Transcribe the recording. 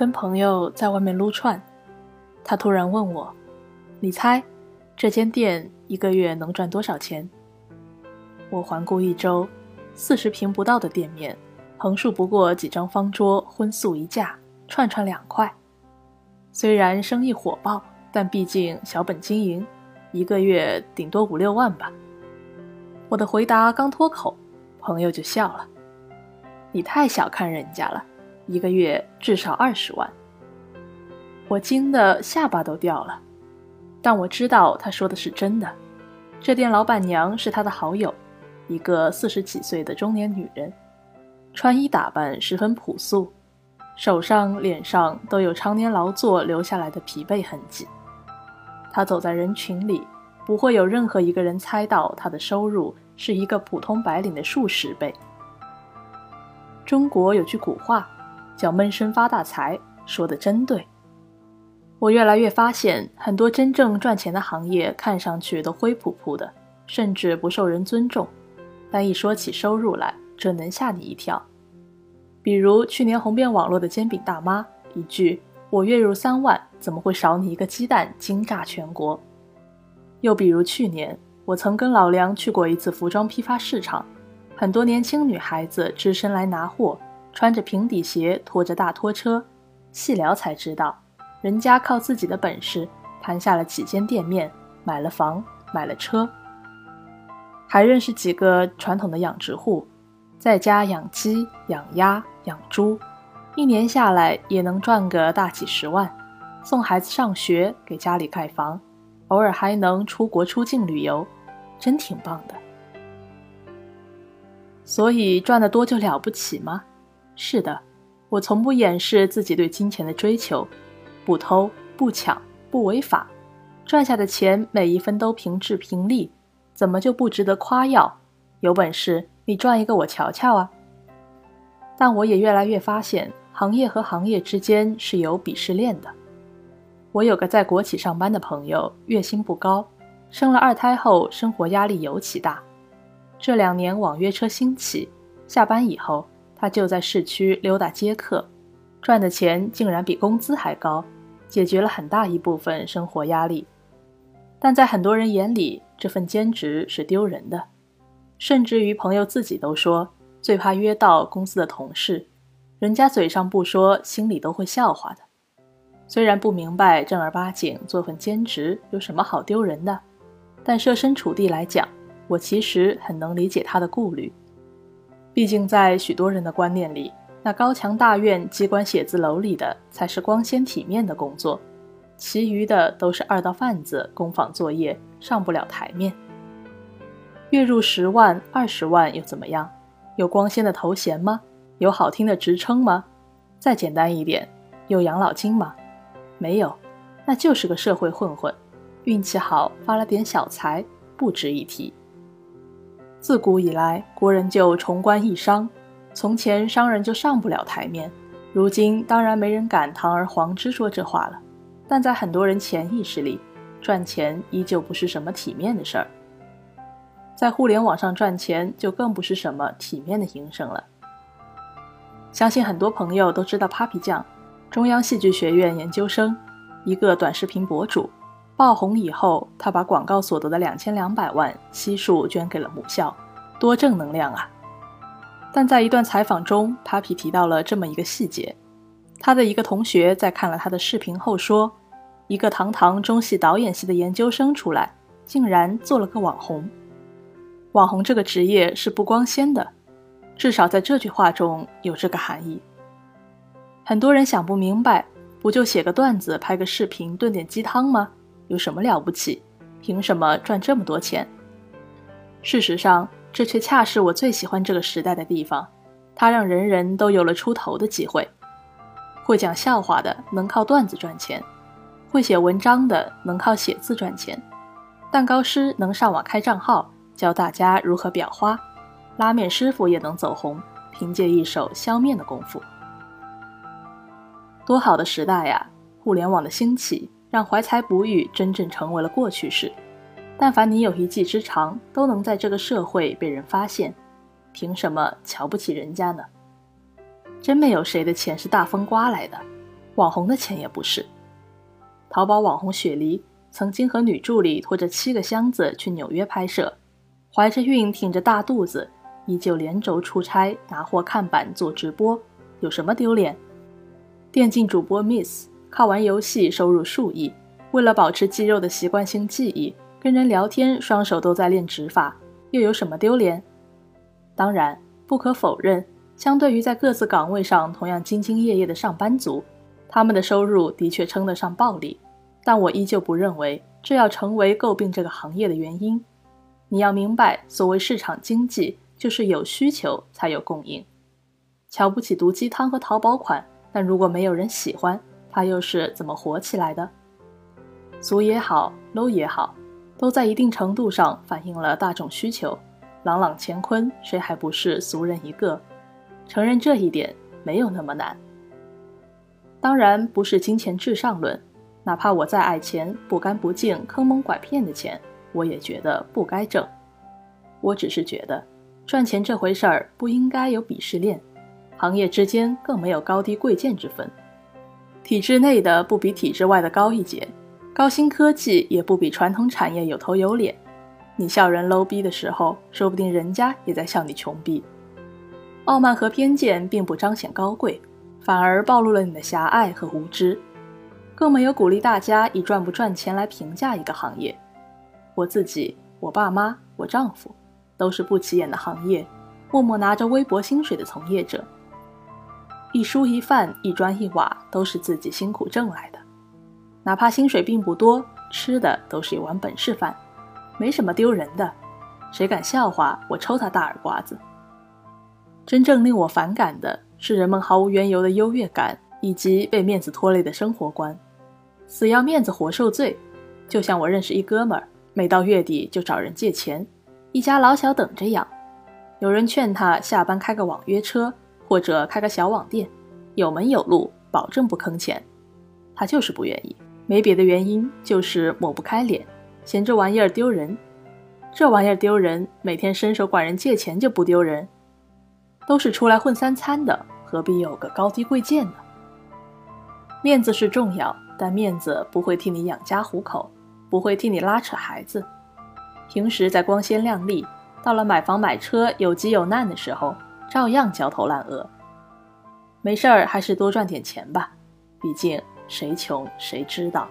跟朋友在外面撸串，他突然问我：“你猜，这间店一个月能赚多少钱？”我环顾一周，四十平不到的店面，横竖不过几张方桌，荤素一架，串串两块。虽然生意火爆，但毕竟小本经营，一个月顶多五六万吧。我的回答刚脱口，朋友就笑了：“你太小看人家了。”一个月至少二十万，我惊得下巴都掉了。但我知道他说的是真的。这店老板娘是他的好友，一个四十几岁的中年女人，穿衣打扮十分朴素，手上、脸上都有常年劳作留下来的疲惫痕迹。她走在人群里，不会有任何一个人猜到她的收入是一个普通白领的数十倍。中国有句古话。叫闷声发大财，说的真对。我越来越发现，很多真正赚钱的行业看上去都灰扑扑的，甚至不受人尊重。但一说起收入来，这能吓你一跳。比如去年红遍网络的煎饼大妈，一句“我月入三万，怎么会少你一个鸡蛋”，惊炸全国。又比如去年，我曾跟老梁去过一次服装批发市场，很多年轻女孩子只身来拿货。穿着平底鞋，拖着大拖车，细聊才知道，人家靠自己的本事盘下了几间店面，买了房，买了车，还认识几个传统的养殖户，在家养鸡、养鸭、养猪，一年下来也能赚个大几十万，送孩子上学，给家里盖房，偶尔还能出国出境旅游，真挺棒的。所以赚得多就了不起吗？是的，我从不掩饰自己对金钱的追求，不偷不抢不违法，赚下的钱每一分都凭质凭利，怎么就不值得夸耀？有本事你赚一个我瞧瞧啊！但我也越来越发现，行业和行业之间是有鄙视链的。我有个在国企上班的朋友，月薪不高，生了二胎后生活压力尤其大。这两年网约车兴起，下班以后。他就在市区溜达接客，赚的钱竟然比工资还高，解决了很大一部分生活压力。但在很多人眼里，这份兼职是丢人的，甚至于朋友自己都说最怕约到公司的同事，人家嘴上不说，心里都会笑话的。虽然不明白正儿八经做份兼职有什么好丢人的，但设身处地来讲，我其实很能理解他的顾虑。毕竟，在许多人的观念里，那高墙大院、机关写字楼里的才是光鲜体面的工作，其余的都是二道贩子、工坊作业，上不了台面。月入十万、二十万又怎么样？有光鲜的头衔吗？有好听的职称吗？再简单一点，有养老金吗？没有，那就是个社会混混，运气好发了点小财，不值一提。自古以来，国人就崇官抑商。从前商人就上不了台面，如今当然没人敢堂而皇之说这话了。但在很多人潜意识里，赚钱依旧不是什么体面的事儿。在互联网上赚钱就更不是什么体面的营生了。相信很多朋友都知道 Papi 酱，中央戏剧学院研究生，一个短视频博主。爆红以后，他把广告所得的两千两百万悉数捐给了母校，多正能量啊！但在一段采访中，Papi 提到了这么一个细节：他的一个同学在看了他的视频后说，一个堂堂中戏导演系的研究生出来，竟然做了个网红。网红这个职业是不光鲜的，至少在这句话中有这个含义。很多人想不明白，不就写个段子、拍个视频、炖点鸡汤吗？有什么了不起？凭什么赚这么多钱？事实上，这却恰是我最喜欢这个时代的地方。它让人人都有了出头的机会。会讲笑话的能靠段子赚钱，会写文章的能靠写字赚钱，蛋糕师能上网开账号教大家如何裱花，拉面师傅也能走红，凭借一手削面的功夫。多好的时代呀！互联网的兴起。让怀才不遇真正成为了过去式。但凡你有一技之长，都能在这个社会被人发现，凭什么瞧不起人家呢？真没有谁的钱是大风刮来的，网红的钱也不是。淘宝网红雪梨曾经和女助理拖着七个箱子去纽约拍摄，怀着孕挺着大肚子，依旧连轴出差拿货看板做直播，有什么丢脸？电竞主播 Miss 靠玩游戏收入数亿，为了保持肌肉的习惯性记忆，跟人聊天双手都在练指法，又有什么丢脸？当然，不可否认，相对于在各自岗位上同样兢兢业业的上班族。他们的收入的确称得上暴利，但我依旧不认为这要成为诟病这个行业的原因。你要明白，所谓市场经济，就是有需求才有供应。瞧不起毒鸡汤和淘宝款，但如果没有人喜欢，它又是怎么火起来的？俗也好，low 也好，都在一定程度上反映了大众需求。朗朗乾坤，谁还不是俗人一个？承认这一点没有那么难。当然不是金钱至上论，哪怕我再爱钱，不干不净、坑蒙拐骗的钱，我也觉得不该挣。我只是觉得，赚钱这回事儿不应该有鄙视链，行业之间更没有高低贵贱之分。体制内的不比体制外的高一截，高新科技也不比传统产业有头有脸。你笑人 low 逼的时候，说不定人家也在笑你穷逼。傲慢和偏见并不彰显高贵。反而暴露了你的狭隘和无知，更没有鼓励大家以赚不赚钱来评价一个行业。我自己、我爸妈、我丈夫，都是不起眼的行业，默默拿着微薄薪水的从业者。一蔬一饭、一砖一瓦，都是自己辛苦挣来的。哪怕薪水并不多，吃的都是一碗本事饭，没什么丢人的。谁敢笑话我，抽他大耳刮子。真正令我反感的。是人们毫无缘由的优越感，以及被面子拖累的生活观，死要面子活受罪。就像我认识一哥们儿，每到月底就找人借钱，一家老小等着养。有人劝他下班开个网约车，或者开个小网店，有门有路，保证不坑钱。他就是不愿意，没别的原因，就是抹不开脸，嫌这玩意儿丢人。这玩意儿丢人，每天伸手管人借钱就不丢人。都是出来混三餐的，何必有个高低贵贱呢？面子是重要，但面子不会替你养家糊口，不会替你拉扯孩子。平时在光鲜亮丽，到了买房买车有急有难的时候，照样焦头烂额。没事儿，还是多赚点钱吧，毕竟谁穷谁知道。